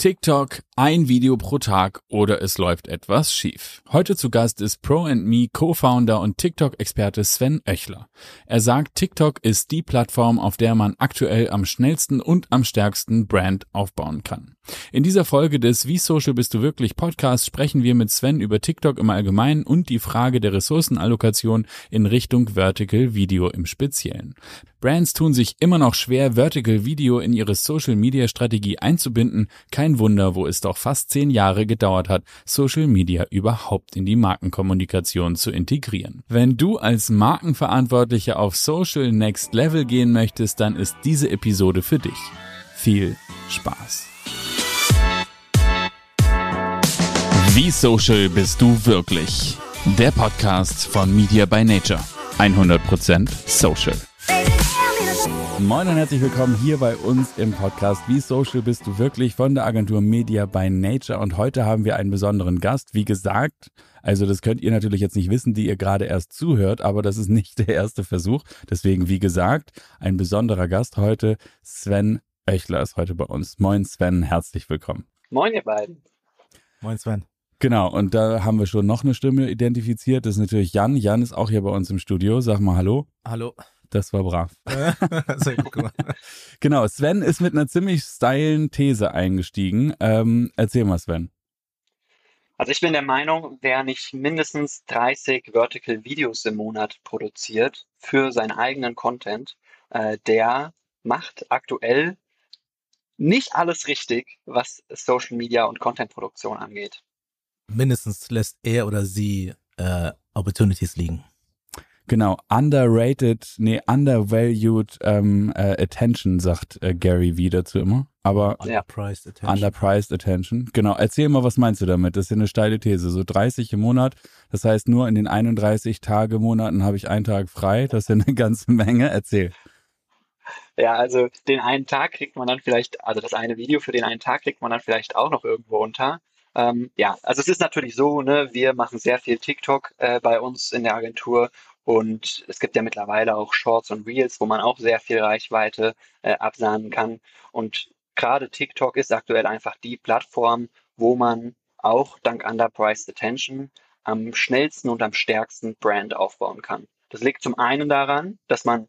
TikTok, ein Video pro Tag oder es läuft etwas schief. Heute zu Gast ist Pro&Me Co-Founder und TikTok-Experte Sven Oechler. Er sagt, TikTok ist die Plattform, auf der man aktuell am schnellsten und am stärksten Brand aufbauen kann. In dieser Folge des Wie Social bist du wirklich Podcast sprechen wir mit Sven über TikTok im Allgemeinen und die Frage der Ressourcenallokation in Richtung Vertical Video im Speziellen. Brands tun sich immer noch schwer, Vertical Video in ihre Social Media Strategie einzubinden. Kein Wunder, wo es doch fast zehn Jahre gedauert hat, Social Media überhaupt in die Markenkommunikation zu integrieren. Wenn du als Markenverantwortlicher auf Social Next Level gehen möchtest, dann ist diese Episode für dich. Viel Spaß! Wie social bist du wirklich? Der Podcast von Media by Nature. 100% social. Moin und herzlich willkommen hier bei uns im Podcast Wie Social bist du wirklich von der Agentur Media by Nature und heute haben wir einen besonderen Gast. Wie gesagt, also das könnt ihr natürlich jetzt nicht wissen, die ihr gerade erst zuhört, aber das ist nicht der erste Versuch. Deswegen, wie gesagt, ein besonderer Gast heute. Sven Oechler ist heute bei uns. Moin Sven, herzlich willkommen. Moin ihr beiden. Moin Sven. Genau, und da haben wir schon noch eine Stimme identifiziert. Das ist natürlich Jan. Jan ist auch hier bei uns im Studio. Sag mal Hallo. Hallo. Das war brav. genau, Sven ist mit einer ziemlich steilen These eingestiegen. Ähm, erzähl mal, Sven. Also ich bin der Meinung, wer nicht mindestens 30 Vertical Videos im Monat produziert für seinen eigenen Content, äh, der macht aktuell nicht alles richtig, was Social Media und Content-Produktion angeht mindestens lässt er oder sie äh, Opportunities liegen. Genau, underrated, nee, undervalued ähm, äh, attention, sagt äh, Gary V dazu immer. Aber underpriced attention. Underpriced attention. Genau, erzähl mal, was meinst du damit? Das ist ja eine steile These. So 30 im Monat, das heißt nur in den 31 Tage Monaten habe ich einen Tag frei. Das ist ja eine ganze Menge. Erzähl. Ja, also den einen Tag kriegt man dann vielleicht, also das eine Video für den einen Tag kriegt man dann vielleicht auch noch irgendwo unter. Ähm, ja, also es ist natürlich so, ne, wir machen sehr viel TikTok äh, bei uns in der Agentur und es gibt ja mittlerweile auch Shorts und Reels, wo man auch sehr viel Reichweite äh, absahnen kann. Und gerade TikTok ist aktuell einfach die Plattform, wo man auch dank Underpriced Attention am schnellsten und am stärksten Brand aufbauen kann. Das liegt zum einen daran, dass man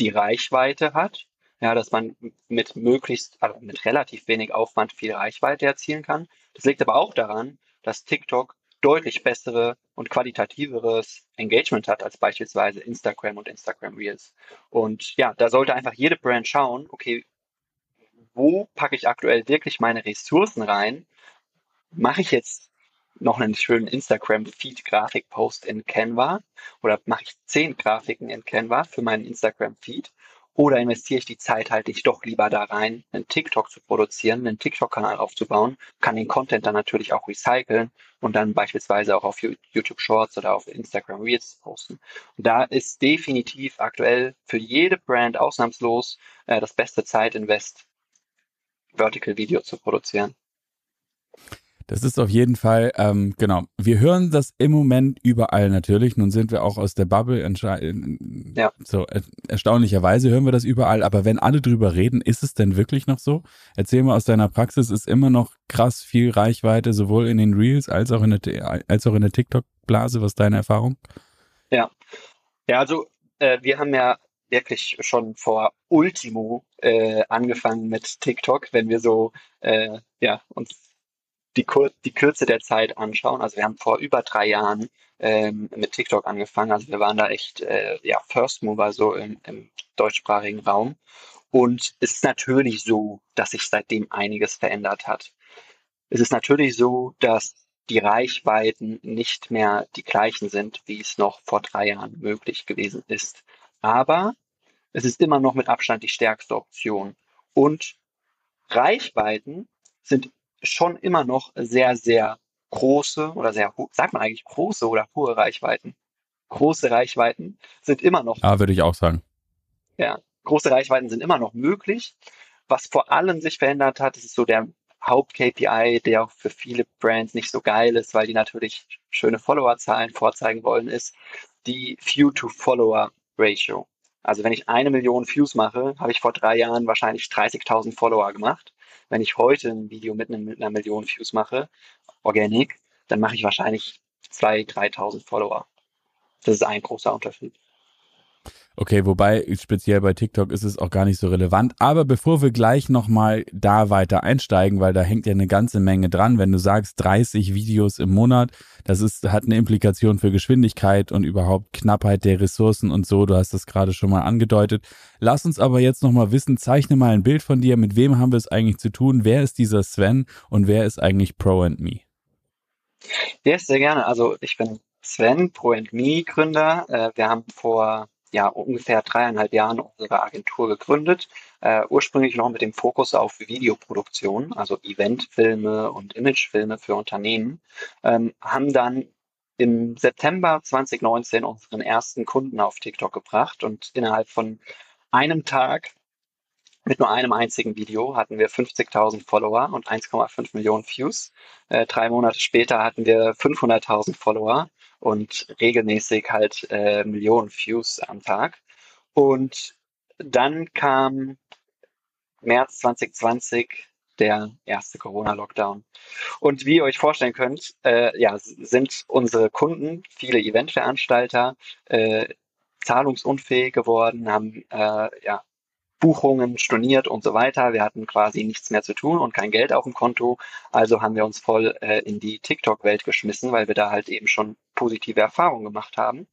die Reichweite hat, ja, dass man mit möglichst, also mit relativ wenig Aufwand viel Reichweite erzielen kann. Das liegt aber auch daran, dass TikTok deutlich bessere und qualitativeres Engagement hat als beispielsweise Instagram und Instagram Reels. Und ja, da sollte einfach jede Brand schauen, okay, wo packe ich aktuell wirklich meine Ressourcen rein? Mache ich jetzt noch einen schönen Instagram-Feed-Grafik-Post in Canva oder mache ich zehn Grafiken in Canva für meinen Instagram-Feed oder investiere ich die Zeit halt ich doch lieber da rein, einen TikTok zu produzieren, einen TikTok-Kanal aufzubauen, kann den Content dann natürlich auch recyceln und dann beispielsweise auch auf YouTube Shorts oder auf Instagram Reels posten. Und da ist definitiv aktuell für jede Brand ausnahmslos äh, das beste Zeitinvest, Vertical Video zu produzieren. Das ist auf jeden Fall, ähm, genau. Wir hören das im Moment überall natürlich. Nun sind wir auch aus der Bubble. Ja. So er erstaunlicherweise hören wir das überall. Aber wenn alle drüber reden, ist es denn wirklich noch so? Erzähl mal aus deiner Praxis. Ist immer noch krass viel Reichweite sowohl in den Reels als auch in der als auch in der TikTok-Blase. Was ist deine Erfahrung? Ja, ja. Also äh, wir haben ja wirklich schon vor Ultimo äh, angefangen mit TikTok, wenn wir so äh, ja uns die, Kur die Kürze der Zeit anschauen, also wir haben vor über drei Jahren ähm, mit TikTok angefangen, also wir waren da echt äh, ja, First Mover so im, im deutschsprachigen Raum. Und es ist natürlich so, dass sich seitdem einiges verändert hat. Es ist natürlich so, dass die Reichweiten nicht mehr die gleichen sind, wie es noch vor drei Jahren möglich gewesen ist. Aber es ist immer noch mit Abstand die stärkste Option. Und Reichweiten sind schon immer noch sehr, sehr große oder sehr, sagt man eigentlich große oder hohe Reichweiten? Große Reichweiten sind immer noch. Ja, würde ich auch sagen. Ja, große Reichweiten sind immer noch möglich. Was vor allem sich verändert hat, ist so der Haupt-KPI, der auch für viele Brands nicht so geil ist, weil die natürlich schöne Followerzahlen vorzeigen wollen, ist die View-to-Follower-Ratio. Also wenn ich eine Million Views mache, habe ich vor drei Jahren wahrscheinlich 30.000 Follower gemacht. Wenn ich heute ein Video mit, mit einer Million Views mache, Organic, dann mache ich wahrscheinlich 2.000, 3.000 Follower. Das ist ein großer Unterschied. Okay, wobei speziell bei TikTok ist es auch gar nicht so relevant. Aber bevor wir gleich nochmal da weiter einsteigen, weil da hängt ja eine ganze Menge dran, wenn du sagst 30 Videos im Monat, das ist, hat eine Implikation für Geschwindigkeit und überhaupt Knappheit der Ressourcen und so. Du hast das gerade schon mal angedeutet. Lass uns aber jetzt nochmal wissen, zeichne mal ein Bild von dir. Mit wem haben wir es eigentlich zu tun? Wer ist dieser Sven und wer ist eigentlich Pro and Me? Ja, sehr gerne. Also ich bin Sven, Pro and Me Gründer. Äh, wir haben vor ja, ungefähr dreieinhalb Jahren unsere Agentur gegründet, äh, ursprünglich noch mit dem Fokus auf Videoproduktion, also Eventfilme und Imagefilme für Unternehmen, ähm, haben dann im September 2019 unseren ersten Kunden auf TikTok gebracht und innerhalb von einem Tag mit nur einem einzigen Video hatten wir 50.000 Follower und 1,5 Millionen Views. Äh, drei Monate später hatten wir 500.000 Follower und regelmäßig halt äh, Millionen Views am Tag. Und dann kam März 2020 der erste Corona-Lockdown. Und wie ihr euch vorstellen könnt, äh, ja, sind unsere Kunden, viele Eventveranstalter, äh, zahlungsunfähig geworden, haben äh, ja, Buchungen storniert und so weiter. Wir hatten quasi nichts mehr zu tun und kein Geld auf dem Konto. Also haben wir uns voll äh, in die TikTok-Welt geschmissen, weil wir da halt eben schon positive Erfahrungen gemacht haben.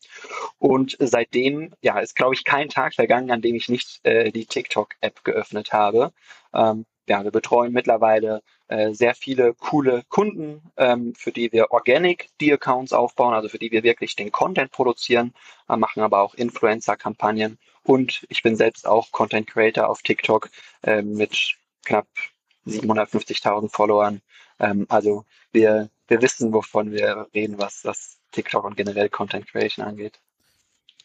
Und seitdem, ja, ist glaube ich kein Tag vergangen, an dem ich nicht äh, die TikTok-App geöffnet habe. Ähm, ja, wir betreuen mittlerweile äh, sehr viele coole Kunden, ähm, für die wir organic die Accounts aufbauen, also für die wir wirklich den Content produzieren, äh, machen aber auch Influencer-Kampagnen und ich bin selbst auch Content Creator auf TikTok äh, mit knapp 750.000 Followern. Ähm, also wir, wir wissen, wovon wir reden, was das TikTok und generell Content Creation angeht.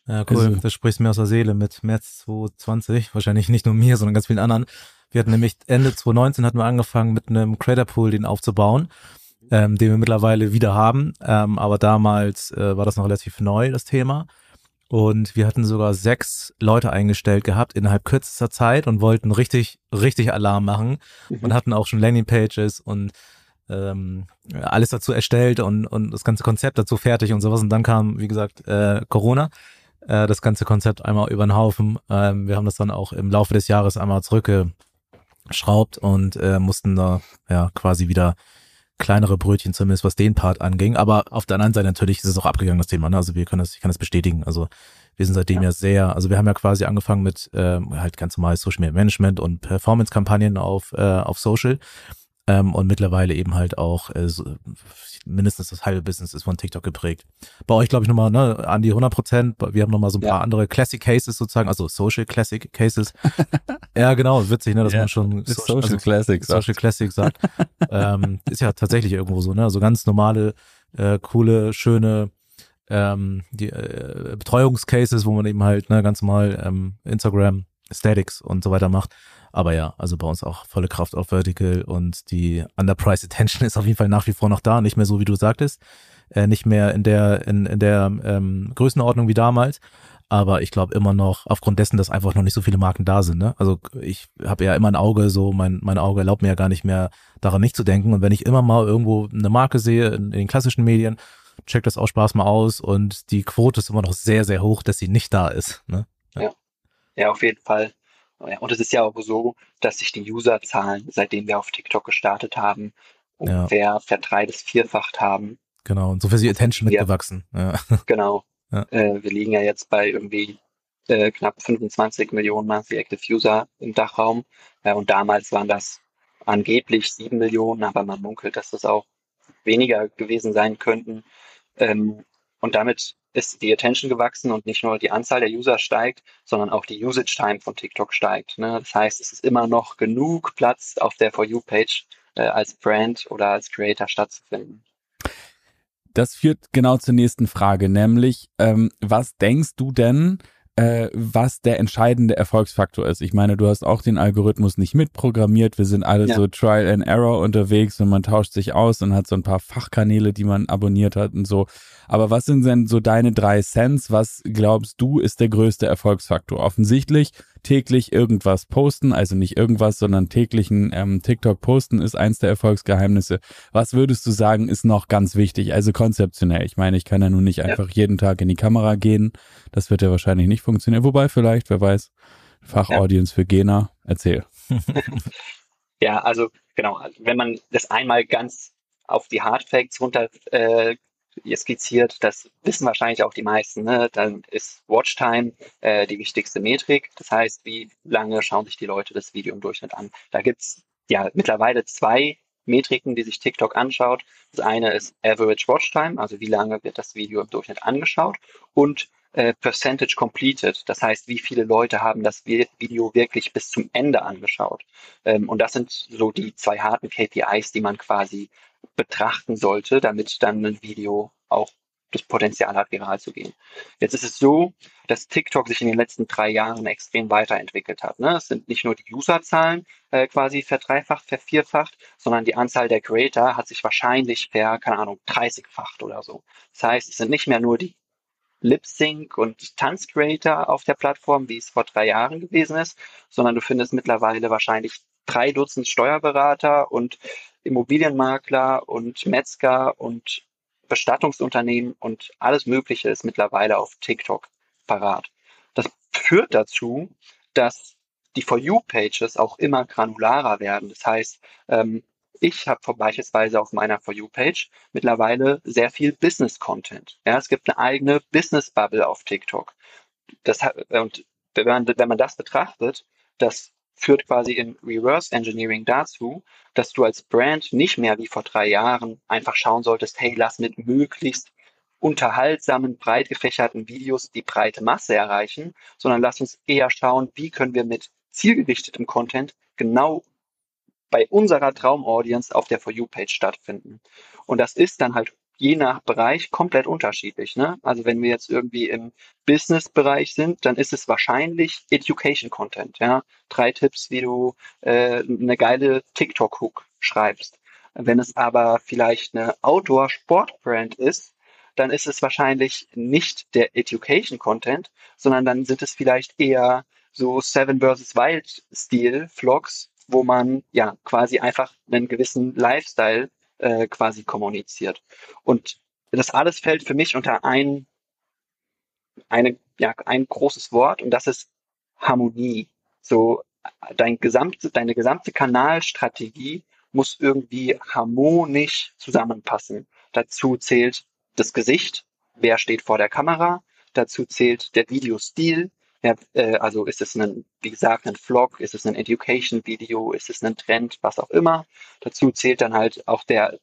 Ja, cool. Also, das sprichst mir aus der Seele mit März 2020. Wahrscheinlich nicht nur mir, sondern ganz vielen anderen. Wir hatten nämlich Ende 2019 hatten wir angefangen mit einem Creator Pool, den aufzubauen, ähm, den wir mittlerweile wieder haben. Ähm, aber damals äh, war das noch relativ neu, das Thema. Und wir hatten sogar sechs Leute eingestellt gehabt innerhalb kürzester Zeit und wollten richtig, richtig Alarm machen mhm. und hatten auch schon Landingpages und ähm, alles dazu erstellt und, und das ganze Konzept dazu fertig und sowas. Und dann kam, wie gesagt, äh, Corona, äh, das ganze Konzept einmal über den Haufen. Ähm, wir haben das dann auch im Laufe des Jahres einmal zurückgeschraubt und äh, mussten da ja quasi wieder kleinere Brötchen zumindest, was den Part anging. Aber auf der anderen Seite natürlich ist es auch abgegangen, das Thema. Ne? Also wir können das, ich kann das bestätigen. Also wir sind seitdem ja, ja sehr, also wir haben ja quasi angefangen mit ähm, halt ganz normales Social Media Management und Performance-Kampagnen auf, äh, auf Social. Ähm, und mittlerweile eben halt auch äh, so, mindestens das halbe Business ist von TikTok geprägt. Bei euch glaube ich nochmal ne, an die 100 Prozent. Wir haben nochmal so ein ja. paar andere Classic Cases sozusagen, also Social Classic Cases. ja, genau, witzig, ne, dass ja, man schon Social, Social also, Classic Social sagt. Classic sagt. ähm, ist ja tatsächlich irgendwo so, ne, so ganz normale, äh, coole, schöne ähm, die äh, Betreuungscases, wo man eben halt ne, ganz normal ähm, Instagram Statics und so weiter macht. Aber ja, also bei uns auch volle Kraft auf Vertical und die Underprice Attention ist auf jeden Fall nach wie vor noch da, nicht mehr so wie du sagtest, äh, nicht mehr in der in, in der ähm, Größenordnung wie damals. Aber ich glaube immer noch, aufgrund dessen, dass einfach noch nicht so viele Marken da sind. Ne? Also ich habe ja immer ein Auge, so mein, mein Auge erlaubt mir ja gar nicht mehr daran nicht zu denken. Und wenn ich immer mal irgendwo eine Marke sehe in, in den klassischen Medien, check das auch Spaß mal aus und die Quote ist immer noch sehr, sehr hoch, dass sie nicht da ist. Ne? Ja. ja. ja, auf jeden Fall. Und es ist ja auch so, dass sich die Userzahlen, seitdem wir auf TikTok gestartet haben, ungefähr ja. verdrei- bis vierfacht haben. Genau, und so viel ist die Attention mitgewachsen. Ja. Genau. Ja. Äh, wir liegen ja jetzt bei irgendwie äh, knapp 25 Millionen Monthly Active User im Dachraum. Äh, und damals waren das angeblich 7 Millionen, aber man munkelt, dass das auch weniger gewesen sein könnten. Ähm, und damit ist die Attention gewachsen und nicht nur die Anzahl der User steigt, sondern auch die Usage Time von TikTok steigt. Ne? Das heißt, es ist immer noch genug Platz auf der For You-Page äh, als Brand oder als Creator stattzufinden. Das führt genau zur nächsten Frage, nämlich, ähm, was denkst du denn, äh, was der entscheidende Erfolgsfaktor ist. Ich meine, du hast auch den Algorithmus nicht mitprogrammiert. Wir sind alle ja. so Trial and Error unterwegs und man tauscht sich aus und hat so ein paar Fachkanäle, die man abonniert hat und so. Aber was sind denn so deine drei Cents? Was glaubst du ist der größte Erfolgsfaktor? Offensichtlich täglich irgendwas posten, also nicht irgendwas, sondern täglichen ähm, TikTok posten ist eins der Erfolgsgeheimnisse. Was würdest du sagen, ist noch ganz wichtig, also konzeptionell? Ich meine, ich kann ja nun nicht einfach ja. jeden Tag in die Kamera gehen. Das wird ja wahrscheinlich nicht funktionieren. Wobei vielleicht, wer weiß, Fachaudience ja. für Gena. Erzähl. ja, also genau, wenn man das einmal ganz auf die Hard Facts runter äh, skizziert, das wissen wahrscheinlich auch die meisten, ne? dann ist Watchtime äh, die wichtigste Metrik. Das heißt, wie lange schauen sich die Leute das Video im Durchschnitt an? Da gibt's ja mittlerweile zwei Metriken, die sich TikTok anschaut. Das eine ist Average Watchtime, also wie lange wird das Video im Durchschnitt angeschaut und äh, Percentage completed. Das heißt, wie viele Leute haben das Video wirklich bis zum Ende angeschaut. Ähm, und das sind so die zwei harten KPIs, die man quasi betrachten sollte, damit dann ein Video auch das Potenzial hat, viral zu gehen. Jetzt ist es so, dass TikTok sich in den letzten drei Jahren extrem weiterentwickelt hat. Ne? Es sind nicht nur die Userzahlen äh, quasi verdreifacht, vervierfacht, sondern die Anzahl der Creator hat sich wahrscheinlich per, keine Ahnung, 30-facht oder so. Das heißt, es sind nicht mehr nur die Lip-Sync und Tanz-Creator auf der Plattform, wie es vor drei Jahren gewesen ist, sondern du findest mittlerweile wahrscheinlich drei Dutzend Steuerberater und Immobilienmakler und Metzger und Bestattungsunternehmen und alles Mögliche ist mittlerweile auf TikTok parat. Das führt dazu, dass die For You-Pages auch immer granularer werden. Das heißt, ähm, ich habe beispielsweise auf meiner For You-Page mittlerweile sehr viel Business-Content. Ja, es gibt eine eigene Business-Bubble auf TikTok. Das, und wenn man, wenn man das betrachtet, das führt quasi in Reverse Engineering dazu, dass du als Brand nicht mehr wie vor drei Jahren einfach schauen solltest, hey, lass mit möglichst unterhaltsamen, breit gefächerten Videos die breite Masse erreichen, sondern lass uns eher schauen, wie können wir mit zielgerichtetem Content genau bei unserer Traumaudience auf der For You-Page stattfinden. Und das ist dann halt je nach Bereich komplett unterschiedlich. Ne? Also wenn wir jetzt irgendwie im Business-Bereich sind, dann ist es wahrscheinlich Education-Content. Ja? Drei Tipps, wie du äh, eine geile TikTok-Hook schreibst. Wenn es aber vielleicht eine Outdoor-Sport-Brand ist, dann ist es wahrscheinlich nicht der Education-Content, sondern dann sind es vielleicht eher so Seven vs. Wild-Stil-Vlogs, wo man ja quasi einfach einen gewissen Lifestyle äh, quasi kommuniziert. Und das alles fällt für mich unter ein, eine, ja, ein großes Wort und das ist Harmonie. So dein gesamte, deine gesamte Kanalstrategie muss irgendwie harmonisch zusammenpassen. Dazu zählt das Gesicht, wer steht vor der Kamera, dazu zählt der Videostil, ja, äh, also ist es ein, wie gesagt, ein Vlog, ist es ein Education-Video, ist es ein Trend, was auch immer. Dazu zählt dann halt auch der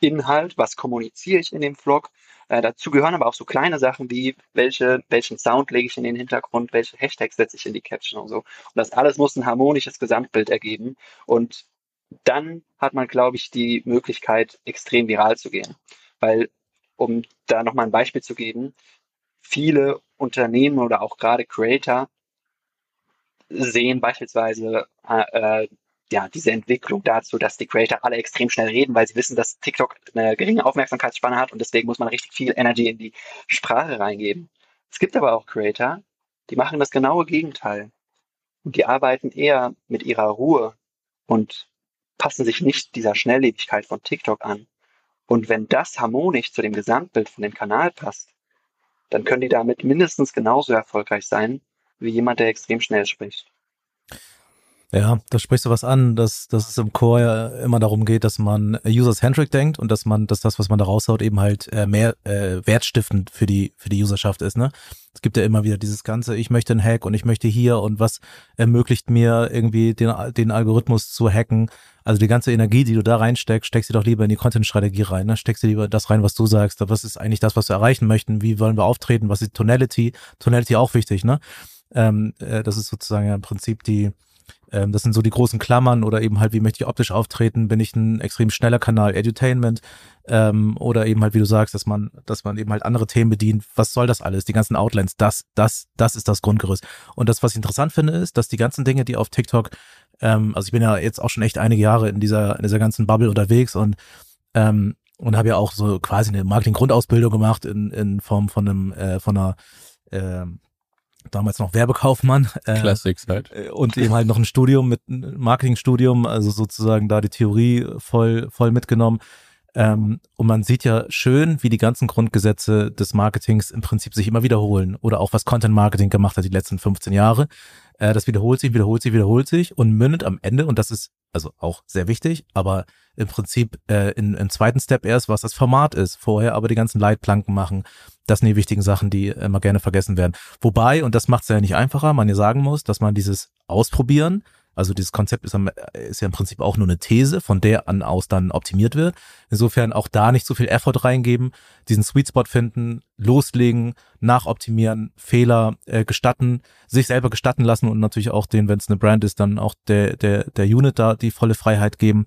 Inhalt, was kommuniziere ich in dem Vlog. Äh, dazu gehören aber auch so kleine Sachen wie, welche, welchen Sound lege ich in den Hintergrund, welche Hashtags setze ich in die Caption und so. Und das alles muss ein harmonisches Gesamtbild ergeben. Und dann hat man, glaube ich, die Möglichkeit, extrem viral zu gehen. Weil, um da nochmal ein Beispiel zu geben, viele Unternehmen oder auch gerade Creator sehen beispielsweise äh, äh, ja, diese Entwicklung dazu, dass die Creator alle extrem schnell reden, weil sie wissen, dass TikTok eine geringe Aufmerksamkeitsspanne hat und deswegen muss man richtig viel Energy in die Sprache reingeben. Es gibt aber auch Creator, die machen das genaue Gegenteil. Und die arbeiten eher mit ihrer Ruhe und passen sich nicht dieser Schnelllebigkeit von TikTok an. Und wenn das harmonisch zu dem Gesamtbild von dem Kanal passt, dann können die damit mindestens genauso erfolgreich sein wie jemand, der extrem schnell spricht. Ja, da sprichst du was an, dass, dass es im Core ja immer darum geht, dass man user-centric denkt und dass man, dass das, was man da raushaut, eben halt äh, mehr äh, wertstiftend für die, für die Userschaft ist, ne? Es gibt ja immer wieder dieses Ganze, ich möchte einen Hack und ich möchte hier und was ermöglicht mir irgendwie den, den Algorithmus zu hacken. Also die ganze Energie, die du da reinsteckst, steckst du doch lieber in die Content-Strategie rein, ne? Steckst du lieber das rein, was du sagst. Was ist eigentlich das, was wir erreichen möchten? Wie wollen wir auftreten? Was ist Tonality? Tonality auch wichtig, ne? Ähm, äh, das ist sozusagen ja im Prinzip die, ähm, das sind so die großen Klammern oder eben halt, wie möchte ich optisch auftreten? Bin ich ein extrem schneller Kanal Edutainment? Ähm, oder eben halt, wie du sagst, dass man, dass man eben halt andere Themen bedient. Was soll das alles? Die ganzen Outlines, das, das, das ist das Grundgerüst. Und das, was ich interessant finde, ist, dass die ganzen Dinge, die auf TikTok, ähm, also ich bin ja jetzt auch schon echt einige Jahre in dieser, in dieser ganzen Bubble unterwegs und ähm, und habe ja auch so quasi eine Marketing-Grundausbildung gemacht in, in Form von einem, äh, von einer, äh, damals noch Werbekaufmann. Äh, Classics halt. Äh, und eben halt noch ein Studium mit Marketingstudium, also sozusagen da die Theorie voll, voll mitgenommen. Ähm, und man sieht ja schön, wie die ganzen Grundgesetze des Marketings im Prinzip sich immer wiederholen oder auch was Content Marketing gemacht hat die letzten 15 Jahre. Äh, das wiederholt sich, wiederholt sich, wiederholt sich und mündet am Ende, und das ist also auch sehr wichtig, aber im Prinzip äh, in, im zweiten Step erst, was das Format ist. Vorher aber die ganzen Leitplanken machen. Das sind die wichtigen Sachen, die immer gerne vergessen werden. Wobei, und das macht es ja nicht einfacher, man ja sagen muss, dass man dieses Ausprobieren, also dieses Konzept ist, ist, ja im Prinzip auch nur eine These, von der an aus dann optimiert wird. Insofern auch da nicht so viel Effort reingeben, diesen Sweet Spot finden, loslegen, nachoptimieren, Fehler äh, gestatten, sich selber gestatten lassen und natürlich auch den, wenn es eine Brand ist, dann auch der, der, der Unit da die volle Freiheit geben.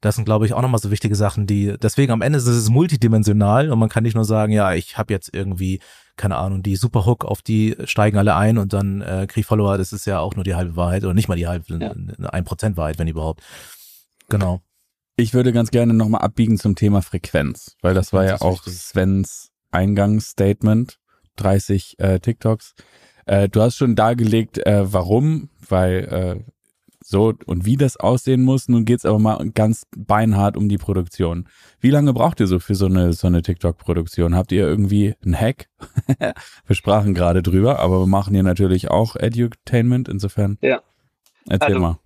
Das sind, glaube ich, auch nochmal so wichtige Sachen, die, deswegen am Ende ist es multidimensional und man kann nicht nur sagen, ja, ich habe jetzt irgendwie keine Ahnung, die Superhook, auf die steigen alle ein und dann äh, krieg Follower, das ist ja auch nur die halbe Wahrheit oder nicht mal die halbe, ja. ein Prozent Wahrheit, wenn überhaupt. Genau. Ich würde ganz gerne nochmal abbiegen zum Thema Frequenz, weil das war das ja auch wichtig. Svens Eingangsstatement, 30 äh, TikToks. Äh, du hast schon dargelegt, äh, warum, weil äh, so und wie das aussehen muss. Nun geht's aber mal ganz beinhart um die Produktion. Wie lange braucht ihr so für so eine, so eine TikTok-Produktion? Habt ihr irgendwie einen Hack? wir sprachen gerade drüber, aber wir machen hier natürlich auch Edutainment, insofern. Ja. Erzähl also, mal.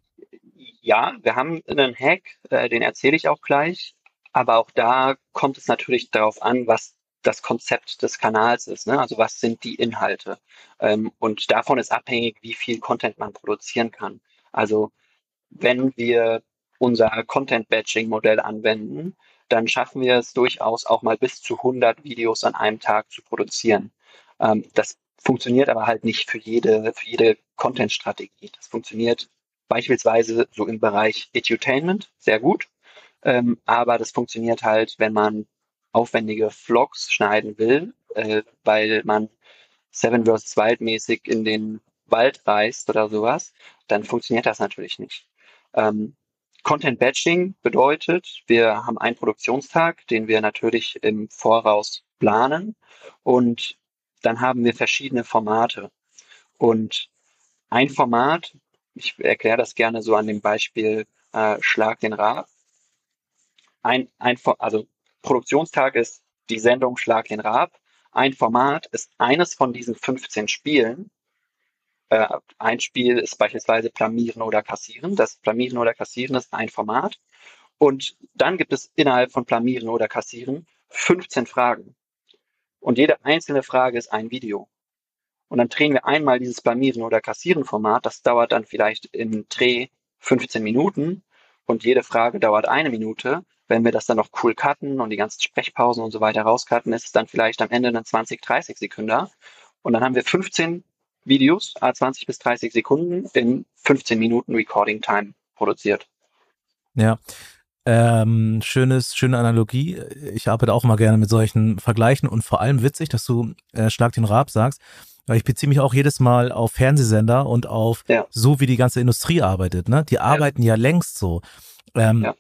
Ja, wir haben einen Hack, äh, den erzähle ich auch gleich. Aber auch da kommt es natürlich darauf an, was das Konzept des Kanals ist. Ne? Also was sind die Inhalte? Ähm, und davon ist abhängig, wie viel Content man produzieren kann. Also wenn wir unser Content-Batching-Modell anwenden, dann schaffen wir es durchaus auch mal bis zu 100 Videos an einem Tag zu produzieren. Ähm, das funktioniert aber halt nicht für jede, für jede Content-Strategie. Das funktioniert beispielsweise so im Bereich Edutainment sehr gut. Ähm, aber das funktioniert halt, wenn man aufwendige Vlogs schneiden will, äh, weil man Seven vs. Wild mäßig in den Wald reist oder sowas, dann funktioniert das natürlich nicht. Ähm, Content Batching bedeutet, wir haben einen Produktionstag, den wir natürlich im Voraus planen und dann haben wir verschiedene Formate. Und ein Format, ich erkläre das gerne so an dem Beispiel äh, Schlag den Rab. Ein, ein, also Produktionstag ist die Sendung Schlag den Rab. Ein Format ist eines von diesen 15 Spielen, äh, ein Spiel ist beispielsweise Plamieren oder Kassieren. Das Plamieren oder Kassieren ist ein Format. Und dann gibt es innerhalb von Plamieren oder Kassieren 15 Fragen. Und jede einzelne Frage ist ein Video. Und dann drehen wir einmal dieses Plamieren oder Kassieren Format. Das dauert dann vielleicht im Dreh 15 Minuten und jede Frage dauert eine Minute. Wenn wir das dann noch cool cutten und die ganzen Sprechpausen und so weiter rauscutten, ist es dann vielleicht am Ende eine 20, 30 Sekunden. Und dann haben wir 15 Videos, 20 bis 30 Sekunden in 15 Minuten Recording Time produziert. Ja. Ähm, schönes, schöne Analogie. Ich arbeite auch immer gerne mit solchen Vergleichen und vor allem witzig, dass du äh, Schlag den Rab sagst, weil ich beziehe mich auch jedes Mal auf Fernsehsender und auf ja. so, wie die ganze Industrie arbeitet. Ne? Die arbeiten ja, ja längst so. Ähm, ja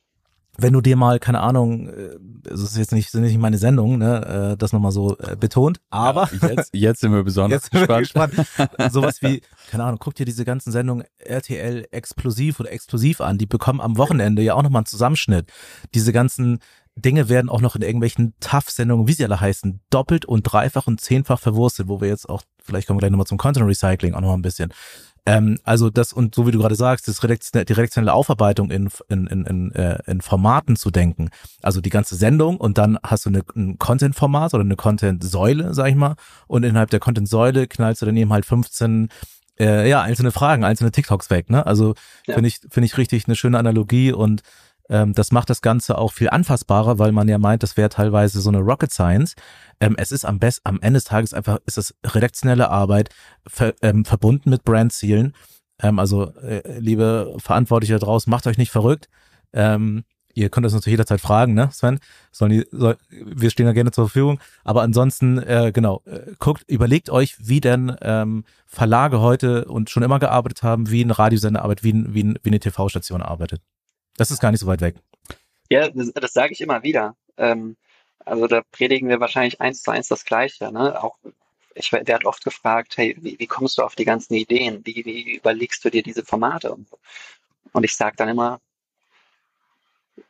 wenn du dir mal, keine Ahnung, äh, es ist jetzt nicht, sind nicht meine Sendung, ne, äh, das nochmal so äh, betont, aber. Ja, jetzt, jetzt sind wir besonders jetzt gespannt. gespannt. Sowas wie, keine Ahnung, guck dir diese ganzen Sendungen RTL Explosiv oder Explosiv an, die bekommen am Wochenende ja auch nochmal einen Zusammenschnitt. Diese ganzen Dinge werden auch noch in irgendwelchen Tough-Sendungen, wie sie alle heißen, doppelt und dreifach und zehnfach verwurstet, wo wir jetzt auch, vielleicht kommen wir gleich nochmal zum Content Recycling auch nochmal ein bisschen. Ähm, also das, und so wie du gerade sagst, das redaktionelle, die redaktionelle Aufarbeitung in, in, in, in, äh, in Formaten zu denken. Also die ganze Sendung und dann hast du eine, ein Content-Format oder eine Content-Säule, sag ich mal. Und innerhalb der Content-Säule knallst du dann eben halt 15 äh, ja, einzelne Fragen, einzelne TikToks weg. Ne? Also ja. finde ich, finde ich richtig eine schöne Analogie und ähm, das macht das Ganze auch viel anfassbarer, weil man ja meint, das wäre teilweise so eine Rocket Science. Ähm, es ist am besten, am Ende des Tages einfach, ist es redaktionelle Arbeit, ver, ähm, verbunden mit Brandzielen. Ähm, also, äh, liebe Verantwortliche da draußen, macht euch nicht verrückt. Ähm, Ihr könnt das natürlich jederzeit fragen, ne, Sven? Sollen die, soll, wir stehen da gerne zur Verfügung. Aber ansonsten, äh, genau, äh, guckt, überlegt euch, wie denn ähm, Verlage heute und schon immer gearbeitet haben, wie ein Radiosender arbeitet, wie, wie, wie eine TV-Station arbeitet. Das ist gar nicht so weit weg. Ja, das, das sage ich immer wieder. Ähm, also da predigen wir wahrscheinlich eins zu eins das Gleiche. Ne? Auch ich, der hat oft gefragt, hey, wie, wie kommst du auf die ganzen Ideen? Wie, wie überlegst du dir diese Formate? Und ich sage dann immer,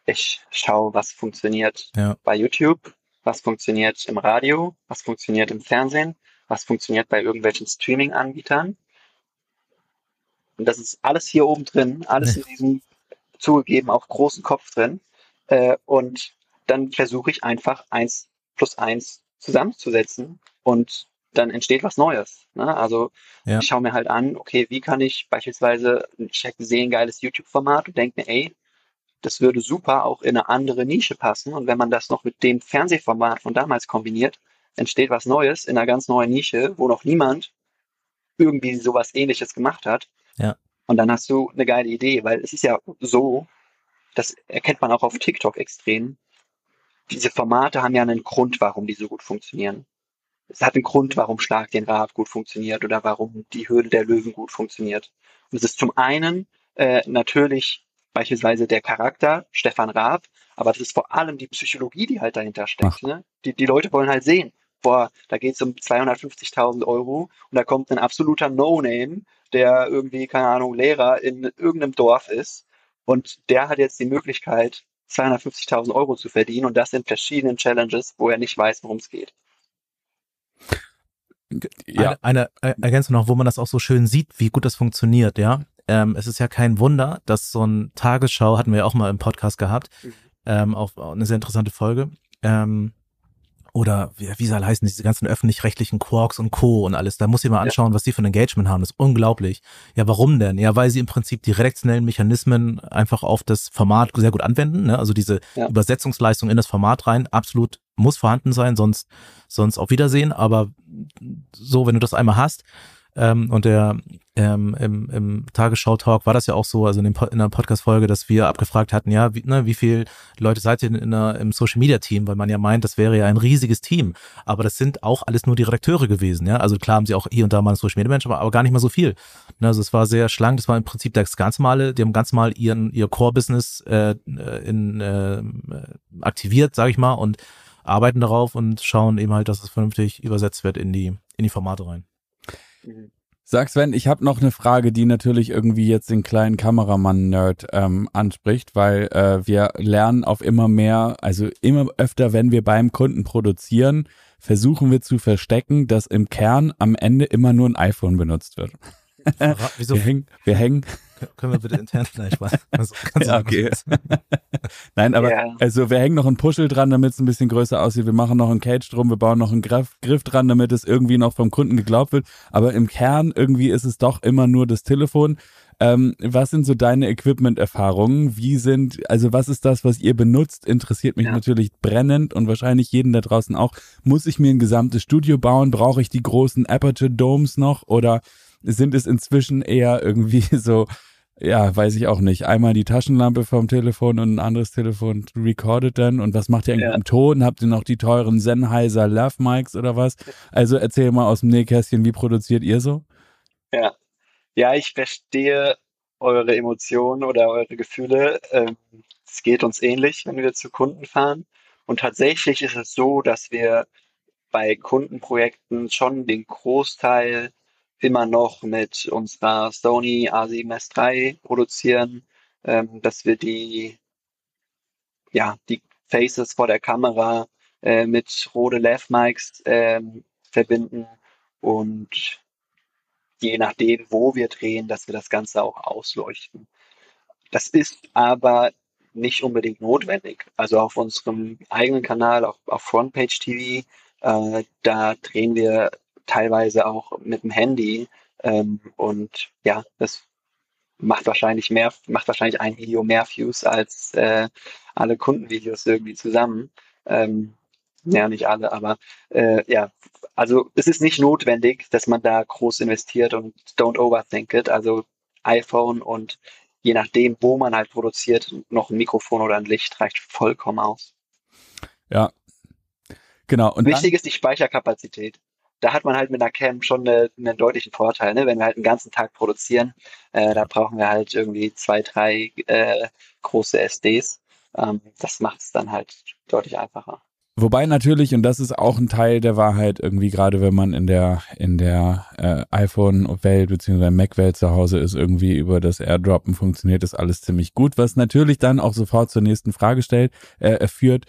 ich schaue, was funktioniert ja. bei YouTube, was funktioniert im Radio, was funktioniert im Fernsehen, was funktioniert bei irgendwelchen Streaming-Anbietern. Und das ist alles hier oben drin, alles in diesem zugegeben auch großen Kopf drin. Äh, und dann versuche ich einfach eins plus eins zusammenzusetzen und dann entsteht was Neues. Ne? Also ja. ich schaue mir halt an, okay, wie kann ich beispielsweise, ich sehe ein geiles YouTube-Format und denke mir, ey, das würde super auch in eine andere Nische passen. Und wenn man das noch mit dem Fernsehformat von damals kombiniert, entsteht was Neues in einer ganz neuen Nische, wo noch niemand irgendwie sowas ähnliches gemacht hat. Ja. Und dann hast du eine geile Idee, weil es ist ja so, das erkennt man auch auf TikTok extrem. Diese Formate haben ja einen Grund, warum die so gut funktionieren es hat einen Grund, warum Schlag den Raab gut funktioniert oder warum die Höhle der Löwen gut funktioniert. Und es ist zum einen äh, natürlich beispielsweise der Charakter Stefan Raab, aber das ist vor allem die Psychologie, die halt dahinter steckt. Ne? Die, die Leute wollen halt sehen, boah, da geht es um 250.000 Euro und da kommt ein absoluter No-Name, der irgendwie, keine Ahnung, Lehrer in irgendeinem Dorf ist und der hat jetzt die Möglichkeit, 250.000 Euro zu verdienen und das in verschiedenen Challenges, wo er nicht weiß, worum es geht ja. Eine, eine Ergänzung noch, wo man das auch so schön sieht, wie gut das funktioniert, ja. Ähm, es ist ja kein Wunder, dass so ein Tagesschau, hatten wir ja auch mal im Podcast gehabt, mhm. ähm, auch, auch eine sehr interessante Folge, ähm, oder wie, wie soll heißen, diese ganzen öffentlich-rechtlichen Quarks und Co. und alles. Da muss ich mal anschauen, ja. was die für ein Engagement haben. Das ist unglaublich. Ja, warum denn? Ja, weil sie im Prinzip die redaktionellen Mechanismen einfach auf das Format sehr gut anwenden. Ne? Also diese ja. Übersetzungsleistung in das Format rein, absolut muss vorhanden sein, sonst, sonst auf Wiedersehen. Aber so, wenn du das einmal hast, ähm, und der ähm, im, im Tagesschau-Talk war das ja auch so, also in, dem, in der Podcast-Folge, dass wir abgefragt hatten, ja, wie, ne, wie viele Leute seid ihr in, der, im Social-Media-Team, weil man ja meint, das wäre ja ein riesiges Team. Aber das sind auch alles nur die Redakteure gewesen, ja. Also klar haben sie auch hier und da mal einen Social-Media-Mensch, aber, aber gar nicht mal so viel. Ne, also es war sehr schlank, das war im Prinzip das ganz Male, die haben ganz mal ihren ihr Core-Business äh, in, äh, aktiviert, sage ich mal, und arbeiten darauf und schauen eben halt, dass es vernünftig übersetzt wird in die, in die Formate rein. Sag Sven, ich habe noch eine Frage, die natürlich irgendwie jetzt den kleinen Kameramann-Nerd ähm, anspricht, weil äh, wir lernen auf immer mehr, also immer öfter, wenn wir beim Kunden produzieren, versuchen wir zu verstecken, dass im Kern am Ende immer nur ein iPhone benutzt wird. Wieso? Wir hängen, wir hängen können wir bitte intern vielleicht mal. Also, ja, okay. Nein, aber yeah. also wir hängen noch ein Puschel dran, damit es ein bisschen größer aussieht. Wir machen noch einen Cage drum, wir bauen noch einen Griff, Griff dran, damit es irgendwie noch vom Kunden geglaubt wird. Aber im Kern irgendwie ist es doch immer nur das Telefon. Ähm, was sind so deine Equipment-Erfahrungen? Wie sind, also was ist das, was ihr benutzt? Interessiert mich ja. natürlich brennend und wahrscheinlich jeden da draußen auch. Muss ich mir ein gesamtes Studio bauen? Brauche ich die großen Aperture Domes noch? Oder sind es inzwischen eher irgendwie so ja, weiß ich auch nicht. Einmal die Taschenlampe vom Telefon und ein anderes Telefon recordet dann. Und was macht ihr eigentlich ja. im Ton? Habt ihr noch die teuren Sennheiser Love Mics oder was? Also erzähl mal aus dem Nähkästchen, wie produziert ihr so? Ja, ja, ich verstehe eure Emotionen oder eure Gefühle. Ähm, es geht uns ähnlich, wenn wir zu Kunden fahren. Und tatsächlich ist es so, dass wir bei Kundenprojekten schon den Großteil immer noch mit unserer Sony A7S III produzieren, ähm, dass wir die, ja, die Faces vor der Kamera äh, mit Rode Lav Mics ähm, verbinden und je nachdem, wo wir drehen, dass wir das Ganze auch ausleuchten. Das ist aber nicht unbedingt notwendig. Also auf unserem eigenen Kanal, auf, auf Frontpage TV, äh, da drehen wir teilweise auch mit dem Handy. Ähm, und ja, das macht wahrscheinlich mehr, macht wahrscheinlich ein Video mehr Views als äh, alle Kundenvideos irgendwie zusammen. Ähm, ja, nicht alle, aber äh, ja, also es ist nicht notwendig, dass man da groß investiert und don't overthink it. Also iPhone und je nachdem, wo man halt produziert, noch ein Mikrofon oder ein Licht reicht vollkommen aus. Ja, genau. Und Wichtig dann, ist die Speicherkapazität da hat man halt mit einer Cam schon eine, einen deutlichen Vorteil. Ne? Wenn wir halt einen ganzen Tag produzieren, äh, da brauchen wir halt irgendwie zwei, drei äh, große SDs. Ähm, das macht es dann halt deutlich einfacher. Wobei natürlich, und das ist auch ein Teil der Wahrheit, irgendwie gerade wenn man in der, in der äh, iPhone-Welt bzw. Mac-Welt zu Hause ist, irgendwie über das Airdroppen funktioniert das alles ziemlich gut, was natürlich dann auch sofort zur nächsten Frage stellt, äh, führt,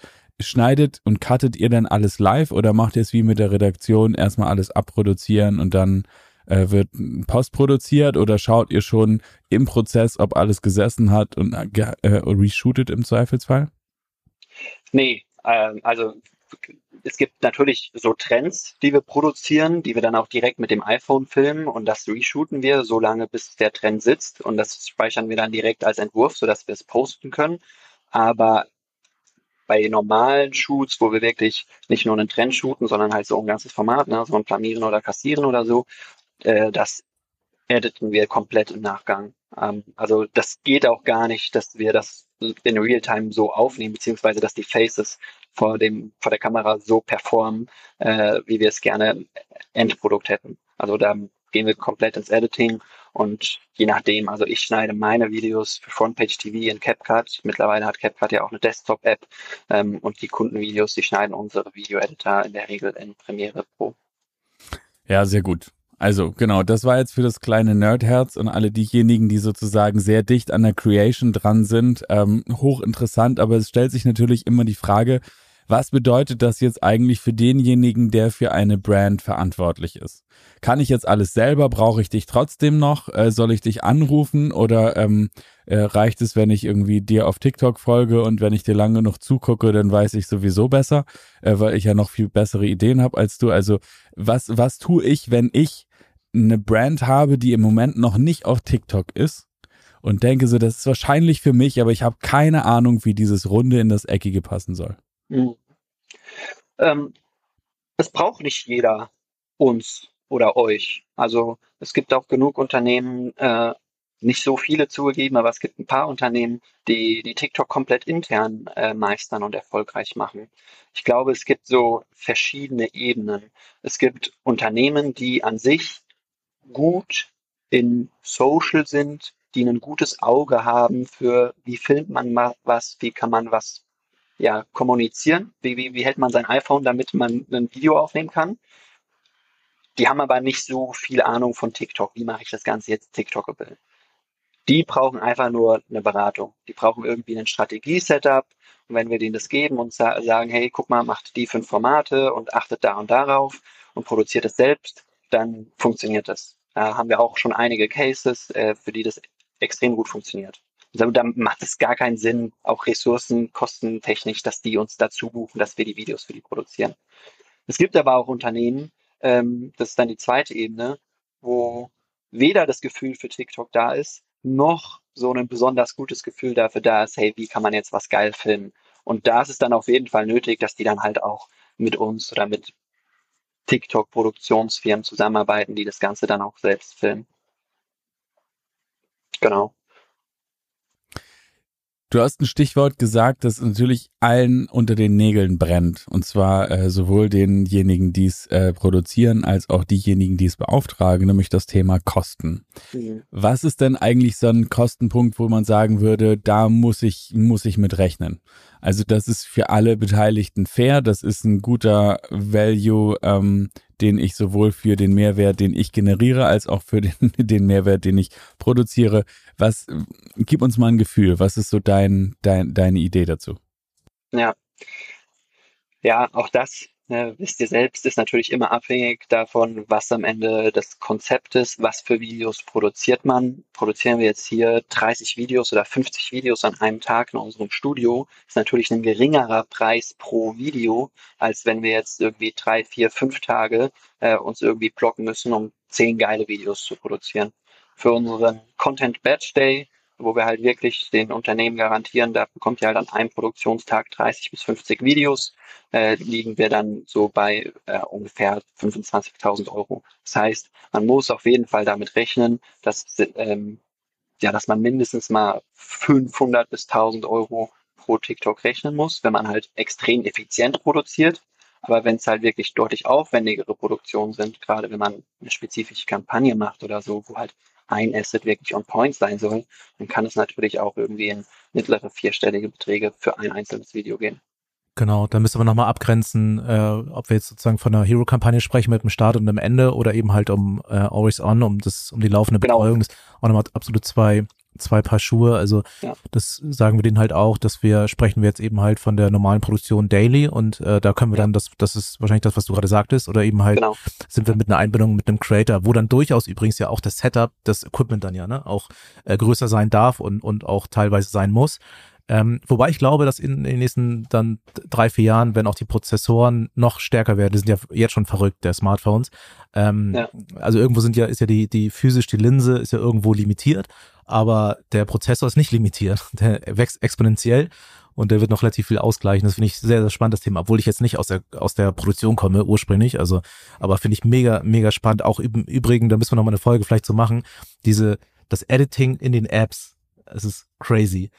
schneidet und cuttet ihr dann alles live oder macht ihr es wie mit der Redaktion, erstmal alles abproduzieren und dann äh, wird Post produziert oder schaut ihr schon im Prozess, ob alles gesessen hat und äh, reshootet im Zweifelsfall? Nee, ähm, also es gibt natürlich so Trends, die wir produzieren, die wir dann auch direkt mit dem iPhone filmen und das reshooten wir so lange, bis der Trend sitzt und das speichern wir dann direkt als Entwurf, sodass wir es posten können. Aber bei normalen Shoots, wo wir wirklich nicht nur einen Trend shooten, sondern halt so ein ganzes Format, ne, so ein Planieren oder Kassieren oder so, äh, das editen wir komplett im Nachgang. Ähm, also das geht auch gar nicht, dass wir das in Realtime so aufnehmen, beziehungsweise dass die Faces vor dem vor der Kamera so performen, äh, wie wir es gerne Endprodukt hätten. Also da gehen wir komplett ins Editing und je nachdem, also ich schneide meine Videos für Frontpage TV in CapCut. Mittlerweile hat CapCut ja auch eine Desktop-App ähm, und die Kundenvideos, die schneiden unsere Video-Editor in der Regel in Premiere Pro. Ja, sehr gut. Also genau, das war jetzt für das kleine Nerdherz und alle diejenigen, die sozusagen sehr dicht an der Creation dran sind, ähm, hochinteressant. Aber es stellt sich natürlich immer die Frage, was bedeutet das jetzt eigentlich für denjenigen, der für eine Brand verantwortlich ist? Kann ich jetzt alles selber? Brauche ich dich trotzdem noch? Äh, soll ich dich anrufen oder ähm, äh, reicht es, wenn ich irgendwie dir auf TikTok folge und wenn ich dir lange noch zugucke, dann weiß ich sowieso besser, äh, weil ich ja noch viel bessere Ideen habe als du. Also was was tue ich, wenn ich eine Brand habe, die im Moment noch nicht auf TikTok ist und denke so, das ist wahrscheinlich für mich, aber ich habe keine Ahnung, wie dieses Runde in das Eckige passen soll. Mhm. Ähm, es braucht nicht jeder uns oder euch. Also es gibt auch genug Unternehmen, äh, nicht so viele zugegeben, aber es gibt ein paar Unternehmen, die, die TikTok komplett intern äh, meistern und erfolgreich machen. Ich glaube, es gibt so verschiedene Ebenen. Es gibt Unternehmen, die an sich gut in Social sind, die ein gutes Auge haben für, wie filmt man was, wie kann man was ja, kommunizieren, wie, wie, wie hält man sein iPhone, damit man ein Video aufnehmen kann. Die haben aber nicht so viel Ahnung von TikTok. Wie mache ich das Ganze jetzt TikTokable? Die brauchen einfach nur eine Beratung. Die brauchen irgendwie ein Strategie-Setup. Und wenn wir denen das geben und sagen, hey, guck mal, macht die fünf Formate und achtet da und darauf und produziert es selbst, dann funktioniert das. Da haben wir auch schon einige Cases, äh, für die das extrem gut funktioniert. Also da macht es gar keinen Sinn, auch Ressourcen, kostentechnisch, dass die uns dazu buchen, dass wir die Videos für die produzieren. Es gibt aber auch Unternehmen, ähm, das ist dann die zweite Ebene, wo weder das Gefühl für TikTok da ist, noch so ein besonders gutes Gefühl dafür da ist, hey, wie kann man jetzt was geil filmen? Und da ist es dann auf jeden Fall nötig, dass die dann halt auch mit uns oder mit TikTok-Produktionsfirmen zusammenarbeiten, die das Ganze dann auch selbst filmen. Genau. Du hast ein Stichwort gesagt, das natürlich allen unter den Nägeln brennt. Und zwar äh, sowohl denjenigen, die es äh, produzieren, als auch diejenigen, die es beauftragen, nämlich das Thema Kosten. Mhm. Was ist denn eigentlich so ein Kostenpunkt, wo man sagen würde, da muss ich, muss ich mit rechnen? Also das ist für alle Beteiligten fair, das ist ein guter Value, ähm, den ich sowohl für den Mehrwert, den ich generiere, als auch für den, den Mehrwert, den ich produziere. Was, gib uns mal ein Gefühl, was ist so dein, dein, deine Idee dazu? Ja. Ja, auch das ne, wisst ihr selbst, ist natürlich immer abhängig davon, was am Ende das Konzept ist, was für Videos produziert man. Produzieren wir jetzt hier 30 Videos oder 50 Videos an einem Tag in unserem Studio, ist natürlich ein geringerer Preis pro Video, als wenn wir jetzt irgendwie drei, vier, fünf Tage äh, uns irgendwie blocken müssen, um zehn geile Videos zu produzieren. Für unseren Content Batch Day wo wir halt wirklich den Unternehmen garantieren, da bekommt ihr halt an einem Produktionstag 30 bis 50 Videos, äh, liegen wir dann so bei äh, ungefähr 25.000 Euro. Das heißt, man muss auf jeden Fall damit rechnen, dass, ähm, ja, dass man mindestens mal 500 bis 1000 Euro pro TikTok rechnen muss, wenn man halt extrem effizient produziert. Aber wenn es halt wirklich deutlich aufwendigere Produktionen sind, gerade wenn man eine spezifische Kampagne macht oder so, wo halt ein Asset wirklich on point sein soll, dann kann es natürlich auch irgendwie in mittlere vierstellige Beträge für ein einzelnes Video gehen. Genau, da müssen wir nochmal abgrenzen, äh, ob wir jetzt sozusagen von einer Hero-Kampagne sprechen mit einem Start und einem Ende oder eben halt um äh, Always On, um das, um die laufende genau. Betreuung. Das auch nochmal absolut zwei, zwei Paar Schuhe. Also ja. das sagen wir denen halt auch, dass wir sprechen wir jetzt eben halt von der normalen Produktion daily und äh, da können wir ja. dann, das, das ist wahrscheinlich das, was du gerade sagtest, oder eben halt genau. sind wir mit einer Einbindung mit einem Creator, wo dann durchaus übrigens ja auch das Setup, das Equipment dann ja, ne, auch äh, größer sein darf und, und auch teilweise sein muss. Ähm, wobei ich glaube, dass in, in, den nächsten dann drei, vier Jahren, wenn auch die Prozessoren noch stärker werden, die sind ja jetzt schon verrückt, der Smartphones. Ähm, ja. Also irgendwo sind ja, ist ja die, die physisch, die Linse ist ja irgendwo limitiert, aber der Prozessor ist nicht limitiert. Der wächst exponentiell und der wird noch relativ viel ausgleichen. Das finde ich sehr, sehr spannend, das Thema, obwohl ich jetzt nicht aus der, aus der Produktion komme, ursprünglich. Also, aber finde ich mega, mega spannend. Auch im Übrigen, da müssen wir noch mal eine Folge vielleicht so machen. Diese, das Editing in den Apps, es ist crazy.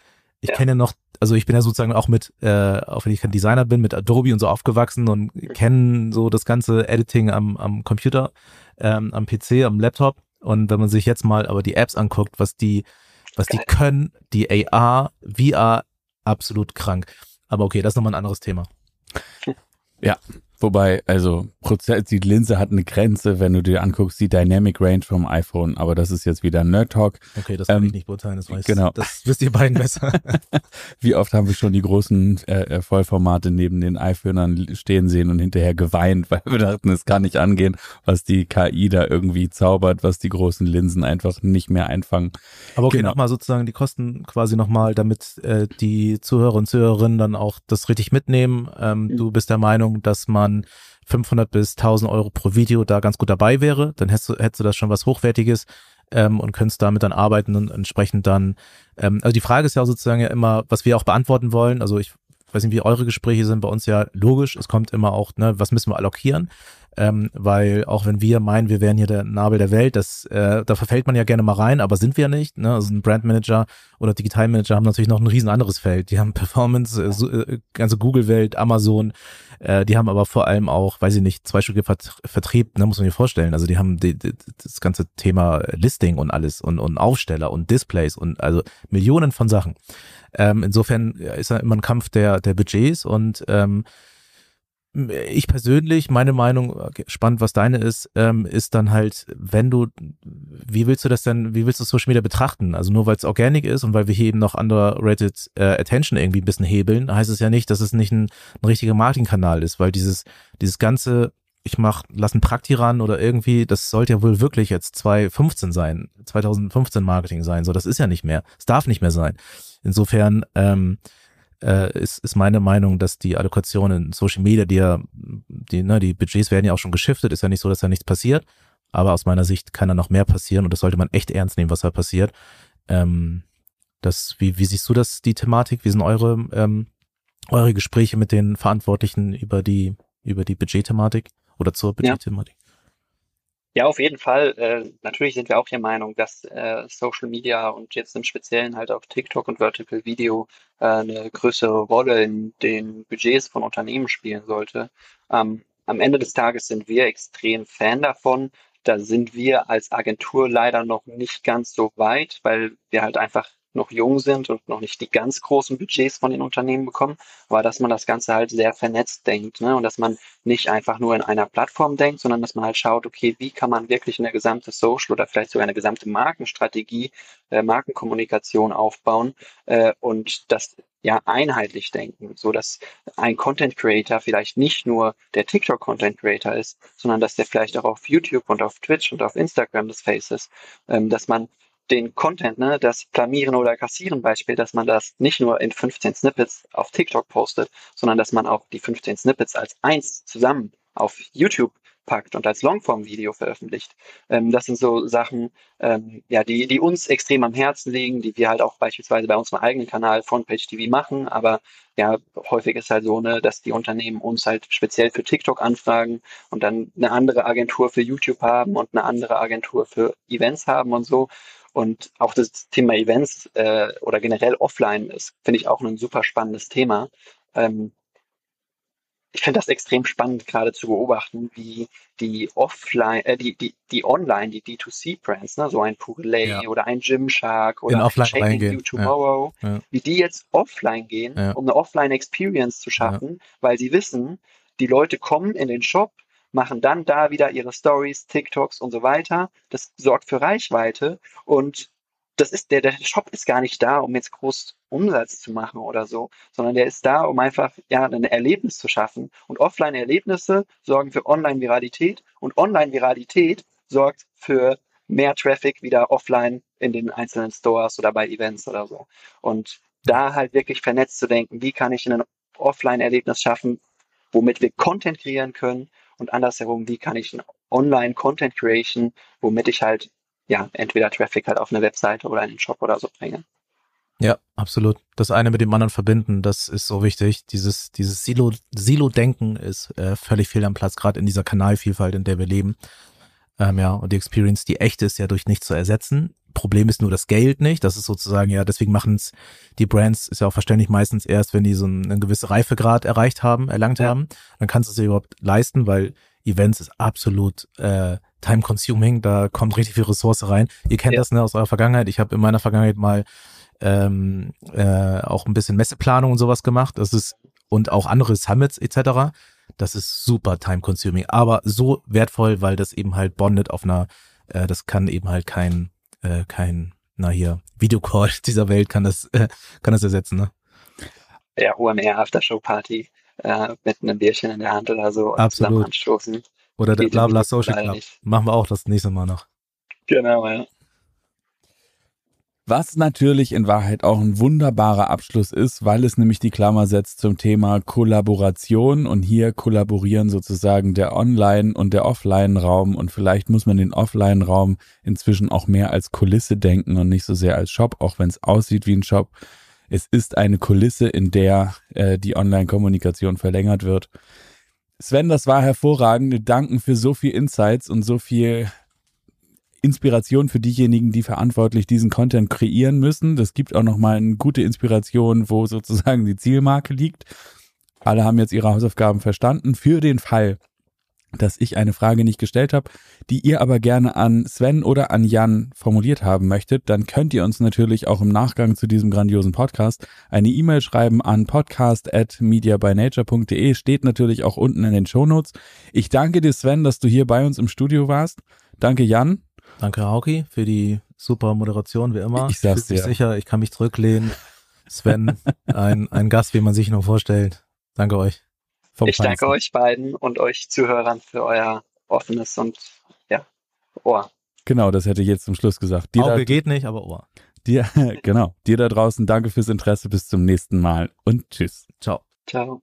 Ich ja. kenne noch, also ich bin ja sozusagen auch mit, äh, auch wenn ich kein Designer bin, mit Adobe und so aufgewachsen und mhm. kenne so das ganze Editing am, am Computer, ähm, am PC, am Laptop. Und wenn man sich jetzt mal aber die Apps anguckt, was die, was Geil. die können, die AR, VR, absolut krank. Aber okay, das ist nochmal ein anderes Thema. Ja, Wobei, also Prozess, die Linse hat eine Grenze, wenn du dir anguckst, die Dynamic Range vom iPhone, aber das ist jetzt wieder Nerd Talk. Okay, das kann ähm, ich nicht beurteilen, das weiß genau. das wisst ihr beiden besser. Wie oft haben wir schon die großen äh, äh Vollformate neben den iPhonern stehen sehen und hinterher geweint, weil wir dachten, es kann nicht angehen, was die KI da irgendwie zaubert, was die großen Linsen einfach nicht mehr einfangen. Aber okay, genau. nochmal sozusagen die Kosten quasi nochmal, damit äh, die Zuhörer und Zuhörerinnen dann auch das richtig mitnehmen. Ähm, mhm. Du bist der Meinung, dass man man 500 bis 1000 Euro pro Video da ganz gut dabei wäre, dann hättest du, hättest du das schon was Hochwertiges ähm, und könntest damit dann arbeiten und entsprechend dann, ähm, also die Frage ist ja sozusagen ja immer, was wir auch beantworten wollen, also ich weiß nicht, wie eure Gespräche sind, bei uns ja logisch, es kommt immer auch, ne, was müssen wir allokieren, ähm, weil auch wenn wir meinen, wir wären hier der Nabel der Welt, das, äh, da verfällt man ja gerne mal rein, aber sind wir nicht. Ne? Also ein Brandmanager oder Digitalmanager haben natürlich noch ein riesen anderes Feld. Die haben Performance, äh, so, äh, ganze Google-Welt, Amazon, äh, die haben aber vor allem auch, weiß ich nicht, zweistufige Vert Vertrieb, ne, muss man sich vorstellen. Also die haben die, die, das ganze Thema Listing und alles und, und Aufsteller und Displays und also Millionen von Sachen. Ähm, insofern ist ja immer ein Kampf der, der Budgets und ähm, ich persönlich, meine Meinung, spannend, was deine ist, ähm, ist dann halt, wenn du, wie willst du das denn, wie willst du Social Media betrachten? Also nur weil es organic ist und weil wir hier eben noch underrated äh, Attention irgendwie ein bisschen hebeln, heißt es ja nicht, dass es nicht ein, ein richtiger Marketingkanal ist, weil dieses, dieses ganze, ich mach, lass ein Prakti ran oder irgendwie, das sollte ja wohl wirklich jetzt 2015 sein, 2015 Marketing sein, so, das ist ja nicht mehr, es darf nicht mehr sein. Insofern, ähm, äh, ist, ist meine Meinung, dass die Allokation in Social Media, die ja, die, ne, die Budgets werden ja auch schon geschiftet, ist ja nicht so, dass da nichts passiert. Aber aus meiner Sicht kann da noch mehr passieren und das sollte man echt ernst nehmen, was da passiert. Ähm, das, wie, wie siehst du das, die Thematik? Wie sind eure, ähm, eure Gespräche mit den Verantwortlichen über die, über die Budgetthematik oder zur Budgetthematik? Ja, auf jeden Fall. Äh, natürlich sind wir auch der Meinung, dass äh, Social Media und jetzt im Speziellen halt auch TikTok und Vertical Video äh, eine größere Rolle in den Budgets von Unternehmen spielen sollte. Ähm, am Ende des Tages sind wir extrem Fan davon. Da sind wir als Agentur leider noch nicht ganz so weit, weil wir halt einfach noch jung sind und noch nicht die ganz großen Budgets von den Unternehmen bekommen, aber dass man das Ganze halt sehr vernetzt denkt ne? und dass man nicht einfach nur in einer Plattform denkt, sondern dass man halt schaut, okay, wie kann man wirklich eine gesamte Social oder vielleicht sogar eine gesamte Markenstrategie, äh, Markenkommunikation aufbauen äh, und das ja einheitlich denken, so dass ein Content Creator vielleicht nicht nur der TikTok Content Creator ist, sondern dass der vielleicht auch auf YouTube und auf Twitch und auf Instagram das Face ist, ähm, dass man den Content, ne, das Planieren oder Kassieren Beispiel, dass man das nicht nur in 15 Snippets auf TikTok postet, sondern dass man auch die 15 Snippets als eins zusammen auf YouTube packt und als Longform-Video veröffentlicht. Ähm, das sind so Sachen, ähm, ja, die, die uns extrem am Herzen liegen, die wir halt auch beispielsweise bei unserem eigenen Kanal Frontpage TV machen, aber ja, häufig ist halt so, ne, dass die Unternehmen uns halt speziell für TikTok anfragen und dann eine andere Agentur für YouTube haben und eine andere Agentur für Events haben und so. Und auch das Thema Events äh, oder generell offline ist, finde ich auch ein super spannendes Thema. Ähm, ich finde das extrem spannend, gerade zu beobachten, wie die Offline, äh, die, die, die Online, die D2C-Brands, ne, so ein Purelay ja. oder ein Gymshark oder ein Shaking You Tomorrow, ja. Ja. wie die jetzt offline gehen, um eine Offline-Experience zu schaffen, weil sie wissen, die Leute kommen in den Shop, machen dann da wieder ihre Stories, TikToks und so weiter. Das sorgt für Reichweite und das ist der, der Shop ist gar nicht da, um jetzt groß Umsatz zu machen oder so, sondern der ist da, um einfach ja ein Erlebnis zu schaffen. Und Offline-Erlebnisse sorgen für Online-Viralität und Online-Viralität sorgt für mehr Traffic wieder offline in den einzelnen Stores oder bei Events oder so. Und da halt wirklich vernetzt zu denken, wie kann ich ein Offline-Erlebnis schaffen, womit wir Content kreieren können und andersherum, wie kann ich ein Online-Content Creation, womit ich halt ja, entweder Traffic halt auf eine Webseite oder einen Shop oder so bringen. Ja, absolut. Das eine mit dem anderen verbinden, das ist so wichtig. Dieses, dieses Silo, Silo-Denken ist äh, völlig fehl am Platz, gerade in dieser Kanalvielfalt, in der wir leben. Ähm, ja, und die Experience, die echte ist ja durch nichts zu ersetzen. Problem ist nur das Geld nicht. Das ist sozusagen, ja, deswegen machen es die Brands, ist ja auch verständlich meistens erst, wenn die so einen, einen gewissen Reifegrad erreicht haben, erlangt ja. haben. Dann kannst du es dir überhaupt leisten, weil Events ist absolut äh, time-consuming, da kommt richtig viel Ressource rein. Ihr kennt ja. das ne, aus eurer Vergangenheit. Ich habe in meiner Vergangenheit mal ähm, äh, auch ein bisschen Messeplanung und sowas gemacht. Das ist und auch andere Summits etc. Das ist super time-consuming, aber so wertvoll, weil das eben halt bondet auf einer, äh, das kann eben halt kein, äh, kein, na hier, Videocall dieser Welt kann das, äh, kann das ersetzen, ne? Ja, OMR Aftershow Party äh, mit einem Bierchen in der Hand oder so Absolut. zusammen anstoßen. Oder der Blabla Social Club. Machen wir auch das nächste Mal noch. Genau, ja. Was natürlich in Wahrheit auch ein wunderbarer Abschluss ist, weil es nämlich die Klammer setzt zum Thema Kollaboration und hier kollaborieren sozusagen der Online- und der Offline-Raum und vielleicht muss man den Offline-Raum inzwischen auch mehr als Kulisse denken und nicht so sehr als Shop, auch wenn es aussieht wie ein Shop. Es ist eine Kulisse, in der äh, die Online-Kommunikation verlängert wird. Sven, das war hervorragend. Danken für so viel Insights und so viel Inspiration für diejenigen, die verantwortlich diesen Content kreieren müssen. Das gibt auch nochmal eine gute Inspiration, wo sozusagen die Zielmarke liegt. Alle haben jetzt ihre Hausaufgaben verstanden. Für den Fall, dass ich eine Frage nicht gestellt habe, die ihr aber gerne an Sven oder an Jan formuliert haben möchtet, dann könnt ihr uns natürlich auch im Nachgang zu diesem grandiosen Podcast eine E-Mail schreiben an podcast@mediabynature.de, steht natürlich auch unten in den Shownotes. Ich danke dir Sven, dass du hier bei uns im Studio warst. Danke Jan. Danke Hauki für die super Moderation wie immer. Ich sag's dir. sicher, ich kann mich zurücklehnen. Sven, ein, ein Gast, wie man sich nur vorstellt. Danke euch. ich danke euch beiden und euch Zuhörern für euer offenes und ja, Ohr. Genau, das hätte ich jetzt zum Schluss gesagt. Dir Auge da, geht nicht, aber Ohr. Dir, genau. Dir da draußen, danke fürs Interesse. Bis zum nächsten Mal und tschüss. Ciao. Ciao.